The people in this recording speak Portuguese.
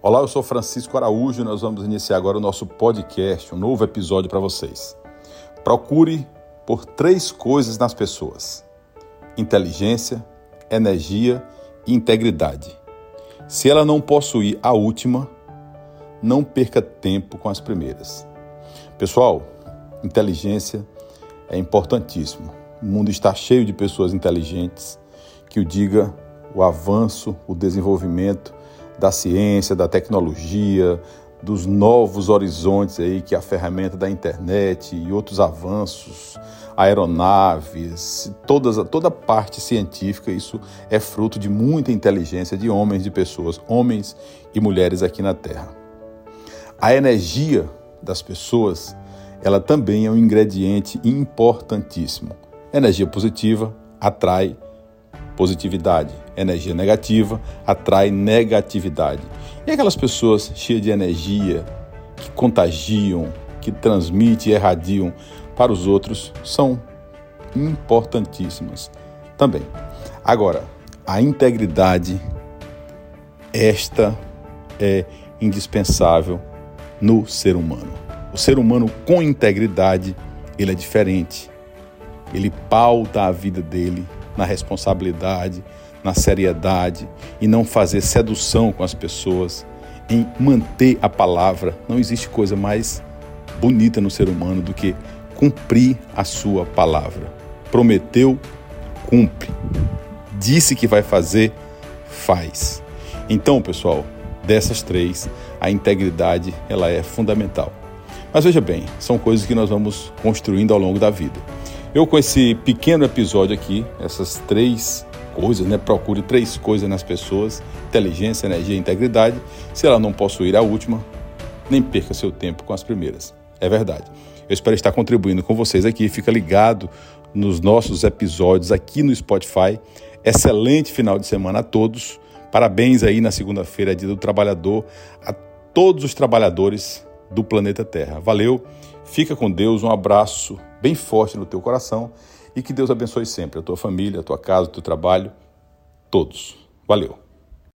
Olá, eu sou Francisco Araújo e nós vamos iniciar agora o nosso podcast, um novo episódio para vocês. Procure por três coisas nas pessoas: inteligência, energia e integridade. Se ela não possuir a última, não perca tempo com as primeiras. Pessoal, inteligência é importantíssimo. O mundo está cheio de pessoas inteligentes que o diga o avanço, o desenvolvimento da ciência, da tecnologia, dos novos horizontes aí que a ferramenta da internet e outros avanços, aeronaves, todas, toda a parte científica, isso é fruto de muita inteligência de homens, de pessoas, homens e mulheres aqui na Terra. A energia das pessoas, ela também é um ingrediente importantíssimo. Energia positiva atrai positividade. Energia negativa atrai negatividade. E aquelas pessoas cheias de energia, que contagiam, que transmitem e irradiam para os outros, são importantíssimas também. Agora, a integridade, esta é indispensável no ser humano. O ser humano com integridade, ele é diferente. Ele pauta a vida dele na responsabilidade, na seriedade e não fazer sedução com as pessoas, em manter a palavra. Não existe coisa mais bonita no ser humano do que cumprir a sua palavra. Prometeu, cumpre. Disse que vai fazer, faz. Então, pessoal, dessas três, a integridade ela é fundamental. Mas veja bem, são coisas que nós vamos construindo ao longo da vida. Eu, com esse pequeno episódio aqui, essas três coisas, né? Procure três coisas nas pessoas: inteligência, energia e integridade. Se ela não possuir a última, nem perca seu tempo com as primeiras. É verdade. Eu espero estar contribuindo com vocês aqui. Fica ligado nos nossos episódios aqui no Spotify. Excelente final de semana a todos. Parabéns aí na segunda-feira, dia do trabalhador, a todos os trabalhadores do planeta Terra. Valeu, fica com Deus, um abraço bem forte no teu coração e que Deus abençoe sempre a tua família, a tua casa, o teu trabalho, todos. Valeu.